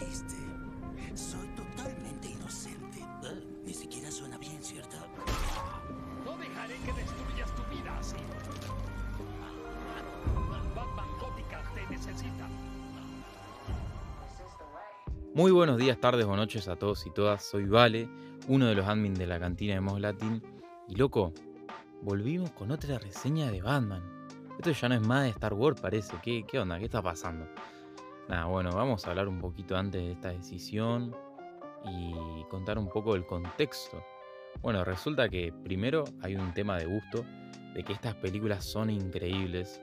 chiste. Soy totalmente inocente. Eh, Ni siquiera suena bien, ¿cierto? No dejaré que destruyas tu vida así. Batman Gótica te necesita. Muy buenos días, tardes o noches a todos y todas. Soy Vale, uno de los admins de la cantina de Mos Latin. Y loco, volvimos con otra reseña de Batman. Esto ya no es más de Star Wars, parece. ¿Qué, qué onda? ¿Qué está pasando? Nada, bueno, vamos a hablar un poquito antes de esta decisión y contar un poco el contexto. Bueno, resulta que primero hay un tema de gusto, de que estas películas son increíbles.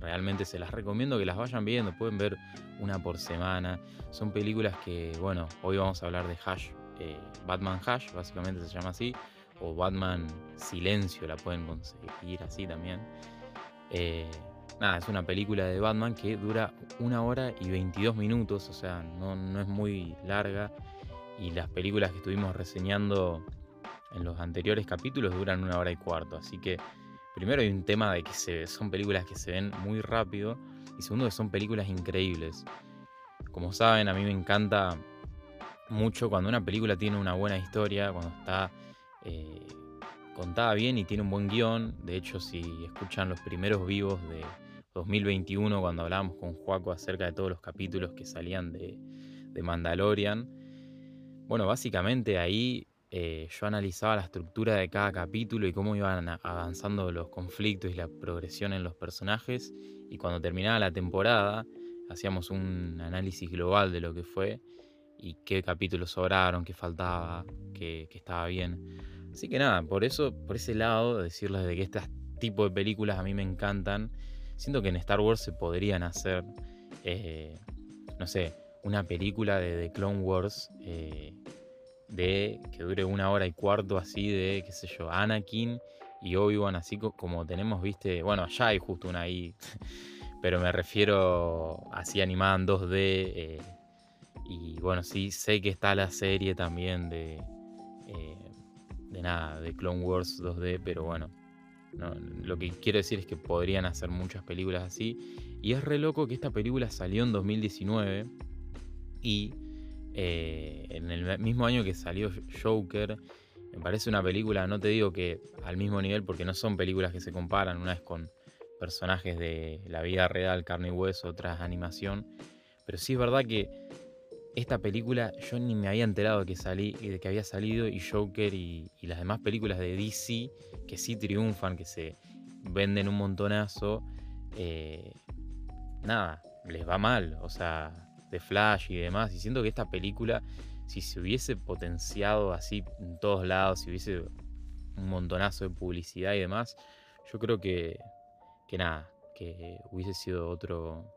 realmente se las recomiendo que las vayan viendo, pueden ver una por semana. Son películas que, bueno, hoy vamos a hablar de Hash, eh, Batman Hash, básicamente se llama así, o Batman Silencio, la pueden conseguir así también. Eh, nada, es una película de Batman que dura una hora y 22 minutos, o sea, no, no es muy larga. Y las películas que estuvimos reseñando en los anteriores capítulos duran una hora y cuarto, así que primero hay un tema de que se, son películas que se ven muy rápido y segundo que son películas increíbles. Como saben, a mí me encanta mucho cuando una película tiene una buena historia, cuando está eh, contada bien y tiene un buen guion. De hecho, si escuchan los primeros vivos de 2021, cuando hablábamos con Juaco acerca de todos los capítulos que salían de, Mandalorian, bueno, básicamente ahí eh, yo analizaba la estructura de cada capítulo y cómo iban avanzando los conflictos y la progresión en los personajes. Y cuando terminaba la temporada, hacíamos un análisis global de lo que fue y qué capítulos sobraron, qué faltaba, qué, qué estaba bien. Así que nada, por eso, por ese lado, decirles de que este tipo de películas a mí me encantan. Siento que en Star Wars se podrían hacer, eh, no sé, una película de The Clone Wars eh, de que dure una hora y cuarto así de, qué sé yo, Anakin y Obi-Wan así co- como tenemos, viste, bueno, ya hay justo una ahí, pero me refiero así animada en 2D eh, y bueno, sí, sé que está la serie también de, de nada, de Clone Wars 2D, pero bueno, lo que quiero decir es que podrían hacer muchas películas así. Y es re loco que esta película salió en 2019 y eh, en el mismo año que salió Joker, me parece una película, no te digo que al mismo nivel, porque no son películas que se comparan, una es con personajes de la vida real, carne y hueso, otra es animación, pero sí es verdad que esta película yo ni me había enterado de que, salí, de que había salido y Joker y, y las demás películas de DC que sí triunfan, que se venden un montonazo, eh, nada, les va mal, o sea, de Flash y demás. Y siento que esta película, si se hubiese potenciado así en todos lados, si hubiese un montonazo de publicidad y demás, yo creo que, que nada, que hubiese sido otro,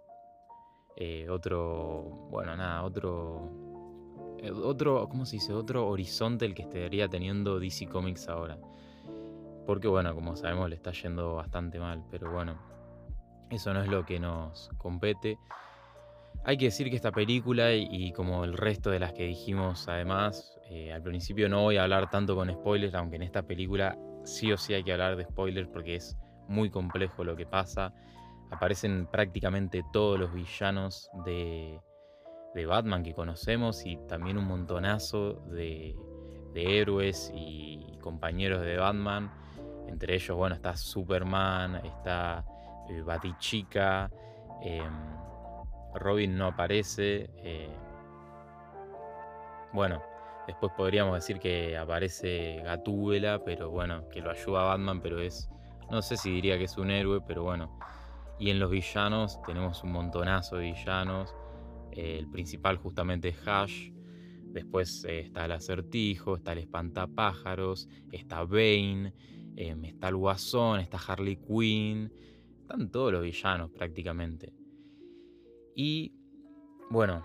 eh, otro, bueno, nada, otro, eh, otro, ¿cómo se dice? Otro horizonte el que estaría teniendo DC Comics ahora. Porque bueno, como sabemos le está yendo bastante mal, pero bueno, eso no es lo que nos compete. Hay que decir que esta película y, como el resto de las que dijimos además, eh, al principio no voy a hablar tanto con spoilers, aunque en esta película sí o sí hay que hablar de spoilers porque es muy complejo lo que pasa. Aparecen prácticamente todos los villanos de, de Batman que conocemos y también un montonazo de, de héroes y compañeros de Batman. Entre ellos, bueno, está Superman, está eh, Batichica, em, Robin no aparece. eh, bueno, después podríamos decir que aparece Gatúbela, pero bueno, que lo ayuda a Batman, pero es. No sé si diría que es un héroe, pero bueno. Y en los villanos tenemos un montonazo de villanos. eh, el principal justamente es Hash. Después eh, está el acertijo, está el espantapájaros, está Bane, em, está el Guasón, está Harley Quinn. Están todos los villanos prácticamente. Y bueno,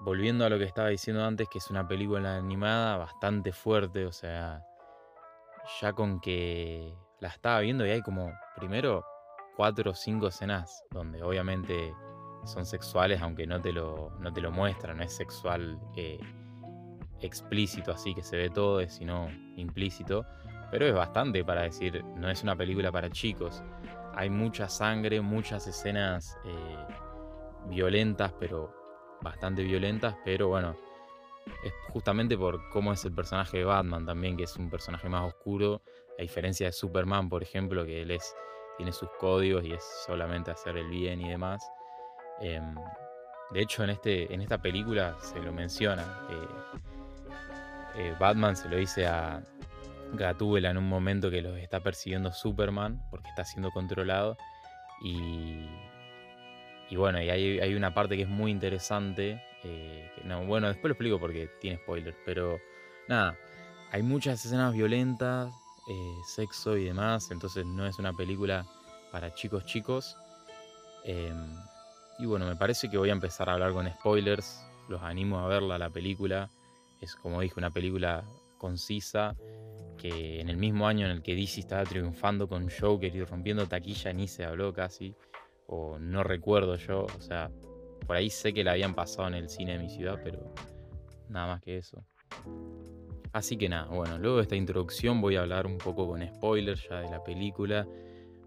volviendo a lo que estaba diciendo antes, que es una película animada bastante fuerte, o sea, ya con que la estaba viendo y hay como, primero, cuatro o cinco escenas donde obviamente son sexuales, aunque no te lo, no te lo muestran, no es sexual eh, explícito así que se ve todo, sino implícito, pero es bastante para decir, no es una película para chicos. Hay mucha sangre, muchas escenas eh, violentas, pero bastante violentas, pero bueno, es justamente por cómo es el personaje de Batman también, que es un personaje más oscuro, a diferencia de Superman, por ejemplo, que él es, tiene sus códigos y es solamente hacer el bien y demás. Em, de hecho, en, este, en esta película se lo menciona. Eh, eh, Batman se lo dice a Gatúbela en un momento que los está persiguiendo Superman porque está siendo controlado. Y, bueno, y hay, una parte que es muy interesante. Eh, no, bueno, después lo explico porque tiene spoilers, pero nada, hay muchas escenas violentas, sexo y demás, entonces no es una película para chicos chicos. Em, y bueno, me parece que voy a empezar a hablar con spoilers. Los animo a verla, la película. Es como dije, una película concisa. Que en el mismo año en el que DC estaba triunfando con Joker y rompiendo taquilla, ni se habló casi. O no recuerdo yo. O sea, por ahí sé que la habían pasado en el cine de mi ciudad, pero nada más que eso. Así que nada, bueno, luego de esta introducción voy a hablar un poco con spoilers ya de la película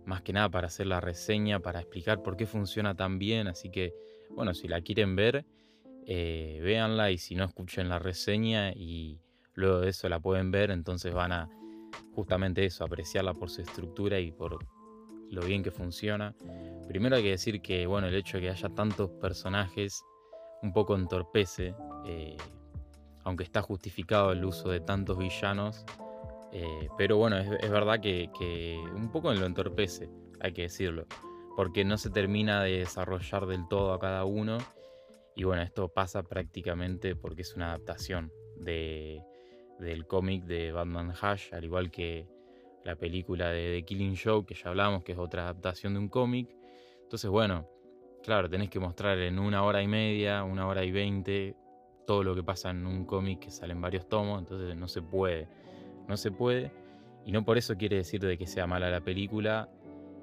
más que nada para hacer la reseña, para explicar por qué funciona tan bien. Así que, bueno, si la quieren ver, eh, véanla y si no, escuchen la reseña y luego de eso la pueden ver, entonces van a justamente eso, apreciarla por su estructura y por lo bien que funciona. Primero hay que decir que, bueno, el hecho de que haya tantos personajes un poco entorpece, eh, aunque está justificado el uso de tantos villanos, eh, pero bueno, es, verdad que, un poco lo entorpece, hay que decirlo, porque no se termina de desarrollar del todo a cada uno. Y bueno, esto pasa prácticamente porque es una adaptación de, del cómic de Batman Hush, al igual que la película de The Killing Show, que ya hablamos, que es otra adaptación de un cómic. Entonces, bueno, claro, tenés que mostrar en una hora y media, una hora y veinte, todo lo que pasa en un cómic que sale en varios tomos, entonces no se puede no se puede. Y no por eso quiere decir de que sea mala la película.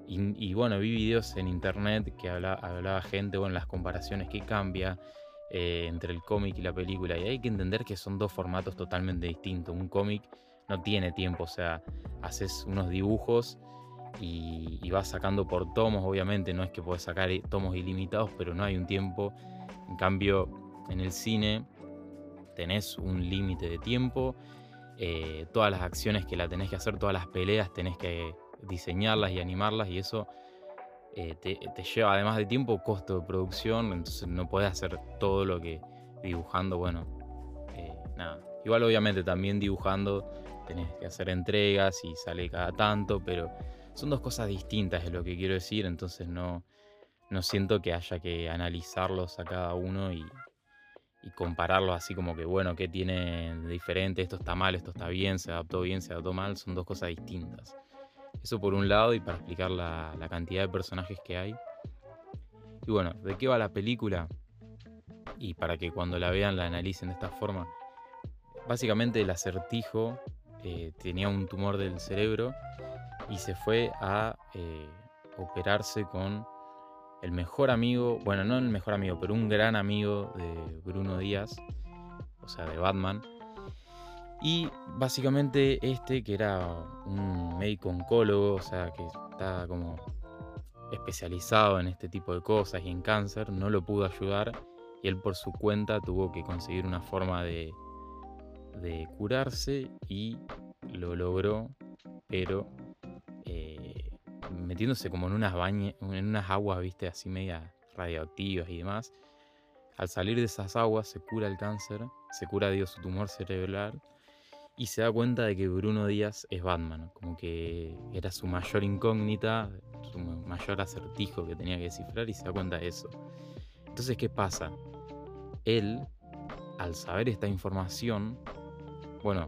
Y, bueno, vi videos en internet que hablaba, gente, bueno, las comparaciones que cambia eh, entre el cómic y la película. Y hay que entender que son dos formatos totalmente distintos. Un cómic no tiene tiempo, o sea, haces unos dibujos y, y, vas sacando por tomos, obviamente, no es que puedes sacar tomos ilimitados, pero no hay un tiempo. En cambio, en el cine tenés un límite de tiempo eh, todas las acciones que la tenés que hacer, todas las peleas tenés que diseñarlas y animarlas y eso eh, te, lleva además de tiempo costo de producción, entonces no podés hacer todo lo que dibujando, bueno, eh, nada. Igual obviamente también dibujando tenés que hacer entregas y sale cada tanto, pero son dos cosas distintas es lo que quiero decir, entonces no, no siento que haya que analizarlos a cada uno y, y compararlo así como que, bueno, ¿qué tiene de diferente? Esto está mal, esto está bien, se adaptó bien, se adaptó mal, son dos cosas distintas. Eso por un lado y para explicar la, cantidad de personajes que hay. Y bueno, ¿de qué va la película? Y para que cuando la vean la analicen de esta forma. Básicamente el acertijo eh, tenía un tumor del cerebro y se fue a eh, operarse con el mejor amigo, bueno, no el mejor amigo, pero un gran amigo de Bruno Díaz, o sea, de Batman. Y básicamente este, que era un médico oncólogo, o sea, que está como especializado en este tipo de cosas y en cáncer, no lo pudo ayudar y él por su cuenta tuvo que conseguir una forma de, de curarse y lo logró, pero metiéndose como en unas bañas, en unas aguas, viste, así media radioactivas y demás. Al salir de esas aguas se cura el cáncer, se cura Dios su tumor cerebral y se da cuenta de que Bruno Díaz es Batman, como que era su mayor incógnita, su mayor acertijo que tenía que descifrar y se da cuenta de eso. Entonces, ¿qué pasa? Él, al saber esta información, bueno,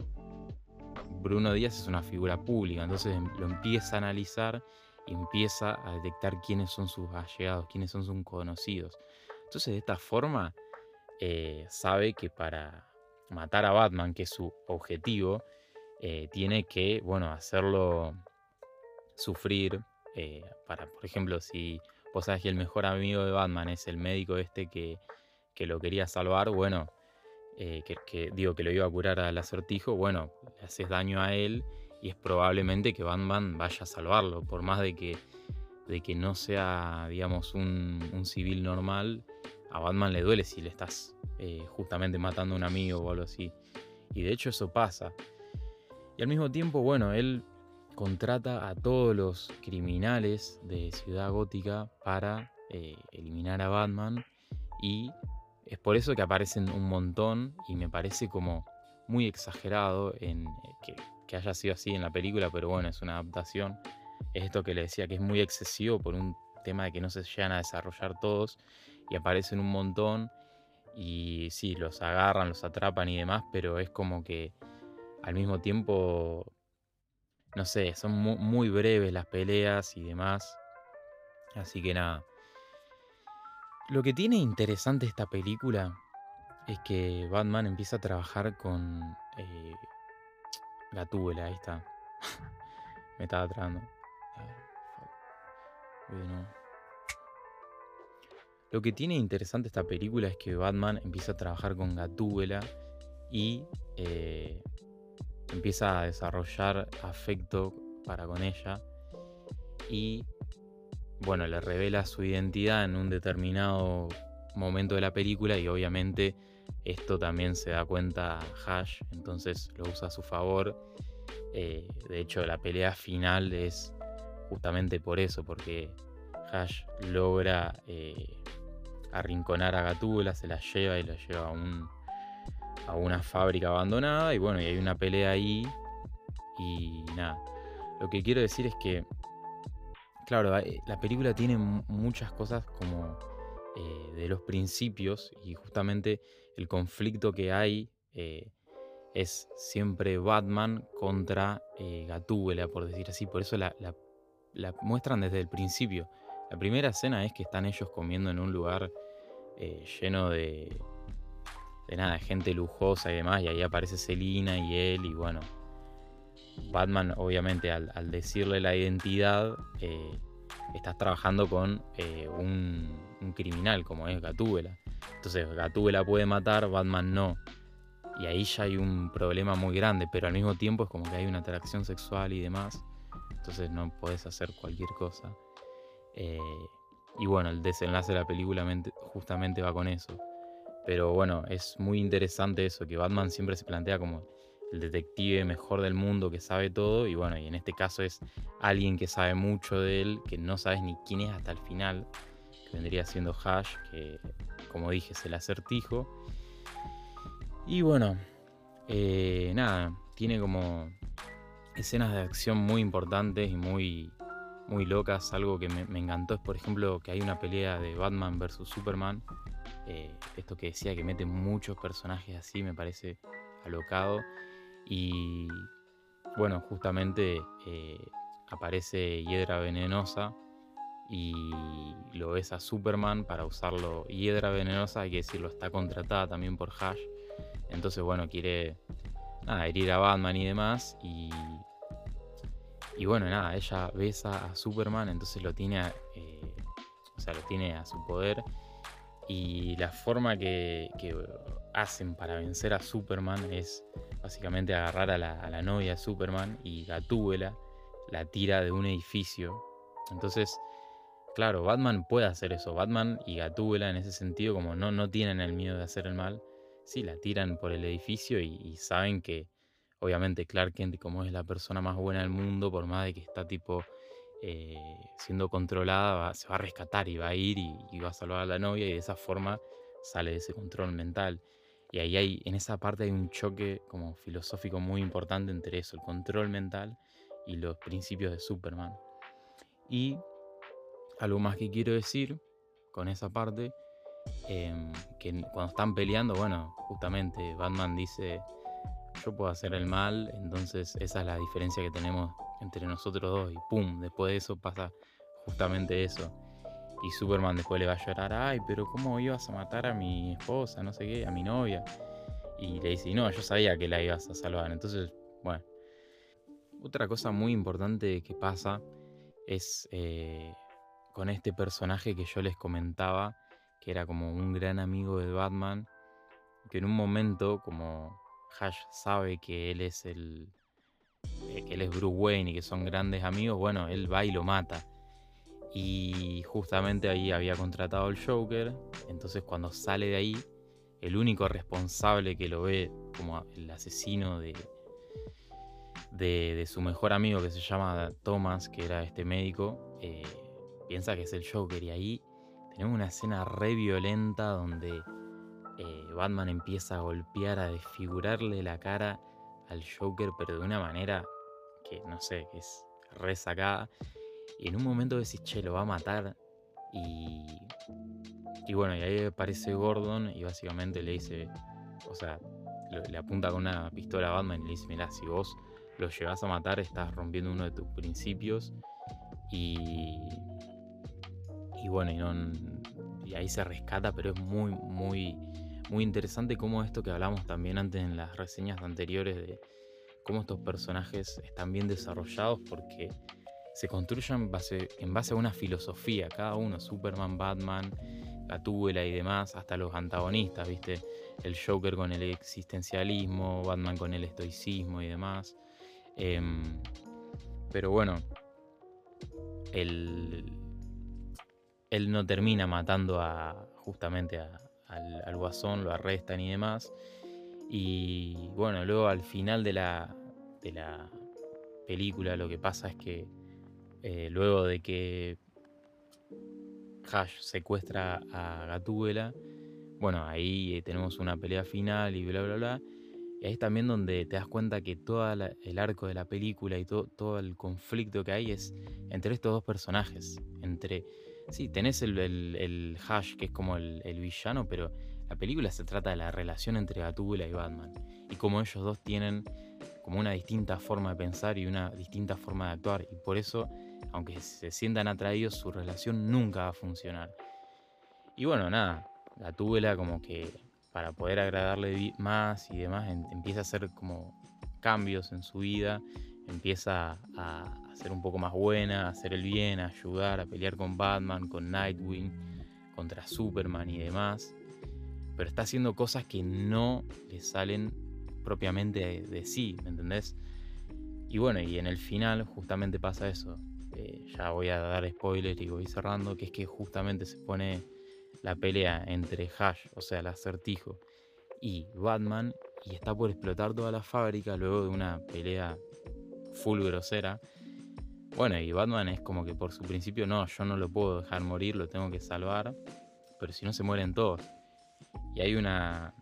Bruno Díaz es una figura pública, entonces lo empieza a analizar empieza a detectar quiénes son sus allegados, quiénes son sus conocidos. Entonces de esta forma eh, sabe que para matar a Batman, que es su objetivo, eh, tiene que, bueno, hacerlo sufrir. Eh, para, por ejemplo, si vos sabes que el mejor amigo de Batman es el médico este que, que lo quería salvar, bueno, que, que, digo que lo iba a curar al acertijo, bueno, le haces daño a él y es probablemente que Batman vaya a salvarlo, por más de que, de que no sea, digamos, un, civil normal, a Batman le duele si le estás eh, justamente matando a un amigo o algo así. Y de hecho eso pasa. Y al mismo tiempo, bueno, él contrata a todos los criminales de Ciudad Gótica para eh, eliminar a Batman. Y es por eso que aparecen un montón y me parece como muy exagerado en que, que haya sido así en la película, pero bueno, es una adaptación. Es esto que le decía, que es muy excesivo por un tema de que no se llegan a desarrollar todos y aparecen un montón y sí, los agarran, los atrapan y demás, pero es como que al mismo tiempo, no sé, son muy, breves las peleas y demás. Así que nada. Lo que tiene interesante esta película es que Batman empieza a trabajar con eh, Gatúbela, ahí está. Me estaba trabando. Lo que tiene interesante esta película es que Batman empieza a trabajar con Gatúbela y eh, empieza a desarrollar afecto para con ella y bueno, le revela su identidad en un determinado momento de la película y obviamente esto también se da cuenta Hash, entonces lo usa a su favor. Eh, de hecho, la pelea final es justamente por eso, porque Hash logra eh, arrinconar a Gatúbela, se la lleva y la lleva a, un, a una fábrica abandonada y bueno, y hay una pelea ahí y nada. Lo que quiero decir es que, claro, eh, la película tiene muchas cosas como eh, de los principios y justamente el conflicto que hay eh, es siempre Batman contra Gatúbela, por decir así. Por eso la, la muestran desde el principio. La primera escena es que están ellos comiendo en un lugar eh, lleno de, de nada, gente lujosa y demás, y ahí aparece Selina y él, y bueno, Batman obviamente al, decirle la identidad, eh, estás trabajando con eh, un, criminal como es Gatúbela. Entonces Gatúbela puede matar, Batman no. Y ahí ya hay un problema muy grande, pero al mismo tiempo es como que hay una atracción sexual y demás. Entonces no puedes hacer cualquier cosa. Y bueno, el desenlace de la película justamente va con eso. Pero bueno, es muy interesante eso, que Batman siempre se plantea como el detective mejor del mundo que sabe todo. Y bueno, y en este caso es alguien que sabe mucho de él, que no sabes ni quién es hasta el final, vendría siendo Hash, que como dije es el acertijo. Y bueno, eh, nada, tiene como escenas de acción muy importantes y muy muy locas. Algo que me, encantó es, por ejemplo, que hay una pelea de Batman versus Superman. Eh, esto que decía que mete muchos personajes así me parece alocado. Y bueno, justamente eh, aparece Hiedra Venenosa y lo ves a Superman para usarlo. Hiedra Venenosa, hay que decirlo, está contratada también por Hash. Entonces, bueno, quiere herir a Batman y demás. Y y bueno, nada, ella besa a Superman, entonces lo tiene, a, eh, o sea, lo tiene a su poder. Y la forma que, hacen para vencer a Superman es básicamente agarrar a la, novia de Superman y Gatúbela la tira de un edificio. Entonces, claro, Batman puede hacer eso. Batman y Gatúbela en ese sentido, como no, no tienen el miedo de hacer el mal, sí, la tiran por el edificio y saben que obviamente Clark Kent, como es la persona más buena del mundo, por más de que está tipo eh, siendo controlada, se va a rescatar y va a ir y, va a salvar a la novia y de esa forma sale de ese control mental. Y ahí hay, en esa parte hay un choque como filosófico muy importante entre eso, el control mental y los principios de Superman. Y algo más que quiero decir con esa parte, em, que cuando están peleando, bueno, justamente Batman dice, yo puedo hacer el mal, entonces esa es la diferencia que tenemos entre nosotros dos y pum, después de eso pasa justamente eso. Y Superman después le va a llorar, ay, pero ¿cómo ibas a matar a mi esposa, no sé qué, a mi novia? Y le dice, no, yo sabía que la ibas a salvar. Entonces, bueno. Otra cosa muy importante que pasa es eh, con este personaje que yo les comentaba, que era como un gran amigo de Batman, que en un momento, como Hash sabe que él es el. Eh, que él es Bruce Wayne y que son grandes amigos, bueno, él va y lo mata. Y justamente ahí había contratado al Joker. Entonces cuando sale de ahí, el único responsable que lo ve como el asesino de, de, su mejor amigo que se llama Thomas, que era este médico, eh, piensa que es el Joker. Y ahí tenemos una escena re violenta donde eh, Batman empieza a golpear, a desfigurarle la cara al Joker, pero de una manera que no sé, que es re sacada. Y en un momento decís, che, lo va a matar. Y, y bueno, y ahí aparece Gordon y básicamente le dice, o sea, le apunta con una pistola a Batman y le dice, mira, si vos lo llevas a matar, estás rompiendo uno de tus principios. Y, y bueno, y, ahí se rescata, pero es muy, muy, muy interesante como esto que hablamos también antes en las reseñas anteriores de cómo estos personajes están bien desarrollados porque se construyen base, en base a una filosofía, cada uno, Superman, Batman, Gatúbela y demás, hasta los antagonistas, ¿viste? El Joker con el existencialismo, Batman con el estoicismo y demás. Em, pero bueno, él, él no termina matando a justamente al, al, guasón, lo arrestan y demás. Y bueno, luego al final de la, de la película lo que pasa es que eh, luego de que Hash secuestra a Gatúbela, bueno, ahí tenemos una pelea final y bla, bla, bla. Es también donde te das cuenta que todo el arco de la película y todo el conflicto que hay es entre estos dos personajes. Entre. Sí, tenés el, el, Hash, que es como el, villano, pero la película se trata de la relación entre Gatúbela y Batman. Y cómo ellos dos tienen como una distinta forma de pensar y una distinta forma de actuar. Y por eso, aunque se sientan atraídos, su relación nunca va a funcionar. Y bueno, nada, Gatúbela como que para poder agradarle más y demás, empieza a hacer como cambios en su vida, empieza a, ser un poco más buena, a hacer el bien, a ayudar, a pelear con Batman, con Nightwing, contra Superman y demás. Pero está haciendo cosas que no le salen propiamente de, sí, ¿me entendés? Y bueno, y en el final justamente pasa eso. Eh, ya voy a dar spoilers y voy cerrando, que es que justamente se pone la pelea entre Hash, o sea, el acertijo, y Batman, y está por explotar toda la fábrica luego de una pelea full grosera. Bueno, y Batman es como que por su principio, no, yo no lo puedo dejar morir, lo tengo que salvar, pero si no se mueren todos. Y hay una...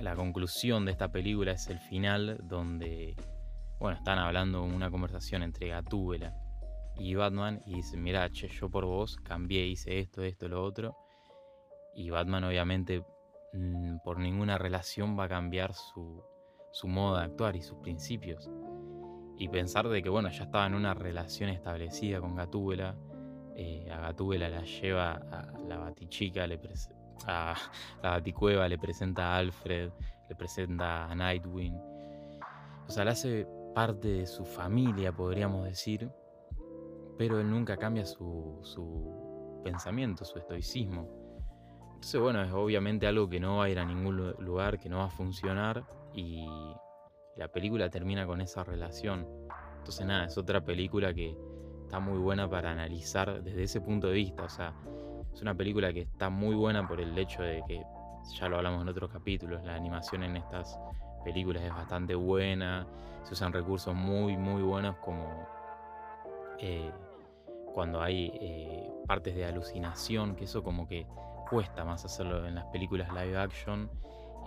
La conclusión de esta película es el final donde, bueno, están hablando una conversación entre Gatúbela y Batman y dicen, mira, che, yo por vos cambié, hice esto, esto, lo otro y Batman obviamente mm, por ninguna relación va a cambiar su, modo de actuar y sus principios. Y pensar de que bueno, ya estaba en una relación establecida con Gatúbela, eh, a Gatúbela la lleva a la batichica, le a la baticueva, le presenta a Alfred, le presenta a Nightwing. O sea, le hace parte de su familia, podríamos decir, pero él nunca cambia su, su pensamiento, su estoicismo. Entonces, bueno, es obviamente algo que no va a ir a ningún lugar, que no va a funcionar y la película termina con esa relación. Entonces, nada, es otra película que está muy buena para analizar desde ese punto de vista. O sea, es una película que está muy buena por el hecho de que, ya lo hablamos en otros capítulos, la animación en estas películas es bastante buena, se usan recursos muy, muy buenos como eh, cuando hay eh, partes de alucinación, que eso como que cuesta más hacerlo en las películas live action.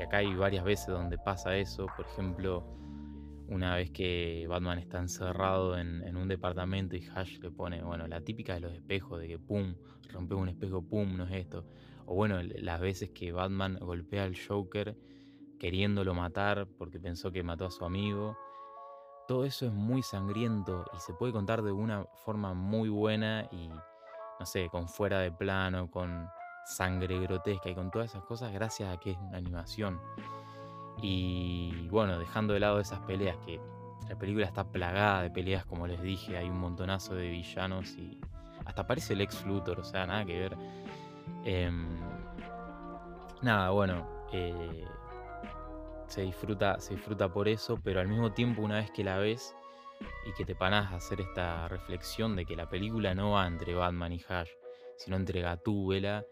Y acá hay varias veces donde pasa eso. Por ejemplo, una vez que Batman está encerrado en, un departamento y Hash le pone, bueno, la típica de los espejos, de que pum, rompe un espejo, pum, no es esto. O bueno, las veces que Batman golpea al Joker queriéndolo matar porque pensó que mató a su amigo. Todo eso es muy sangriento y se puede contar de una forma muy buena y, no sé, con fuera de plano, con sangre grotesca y con todas esas cosas gracias a que es una animación. Y bueno, dejando de lado esas peleas, que la película está plagada de peleas, como les dije, hay un montonazo de villanos y hasta aparece el ex Luthor, o sea, nada que ver. Em, nada, bueno, eh, se, disfruta, se disfruta por eso, pero al mismo tiempo una vez que la ves, y que te panas a hacer esta reflexión de que la película no va entre Batman y Hash, sino entre Gatúbela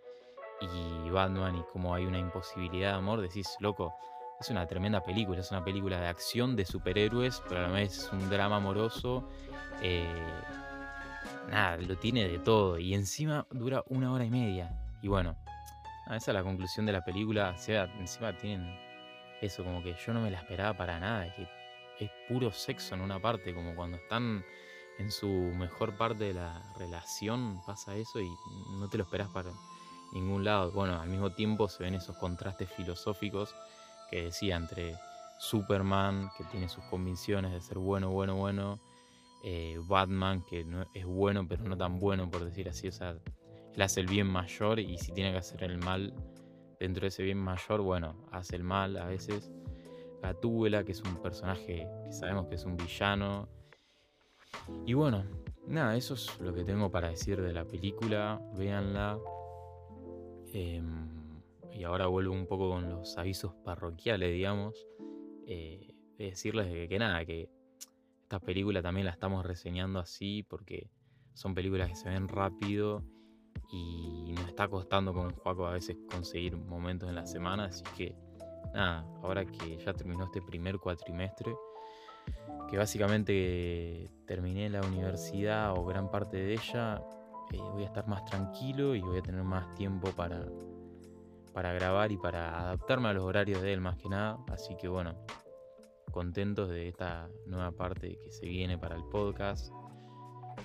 y Batman y como hay una imposibilidad de amor, decís, loco, es una tremenda película, es una película de acción de superhéroes, pero a la vez es un drama amoroso. eh, nada, lo tiene de todo y encima dura una hora y media. Y bueno, esa es la conclusión de la película. O sea, encima tienen eso, como que yo no me la esperaba para nada, que es puro sexo en una parte, como cuando están en su mejor parte de la relación, pasa eso y no te lo esperás para ningún lado. Bueno, al mismo tiempo se ven esos contrastes filosóficos que decía entre Superman, que tiene sus convicciones de ser bueno, bueno, bueno, eh, Batman, que es bueno, pero no tan bueno, por decir así, o hace el bien mayor y si tiene que hacer el mal dentro de ese bien mayor, bueno, hace el mal a veces. Gatúbela, que es un personaje que sabemos que es un villano. Y bueno, nada, eso es lo que tengo para decir de la película. Véanla. Em, y ahora vuelvo un poco con los avisos parroquiales, digamos. Eh, de decirles que, que nada, que esta película también la estamos reseñando así porque son películas que se ven rápido y nos está costando con Juaco a veces conseguir momentos en la semana, así que nada, ahora que ya terminó este primer cuatrimestre, que básicamente terminé la universidad o gran parte de ella, voy a estar más tranquilo y voy a tener más tiempo para, para grabar y para adaptarme a los horarios de él más que nada, así que bueno, contentos de esta nueva parte que se viene para el podcast.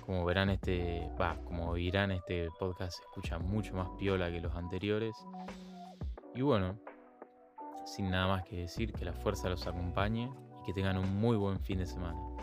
Como verán, este, va, como oirán, este podcast se escucha mucho más piola que los anteriores. Y bueno, sin nada más que decir, que la fuerza los acompañe y que tengan un muy buen fin de semana.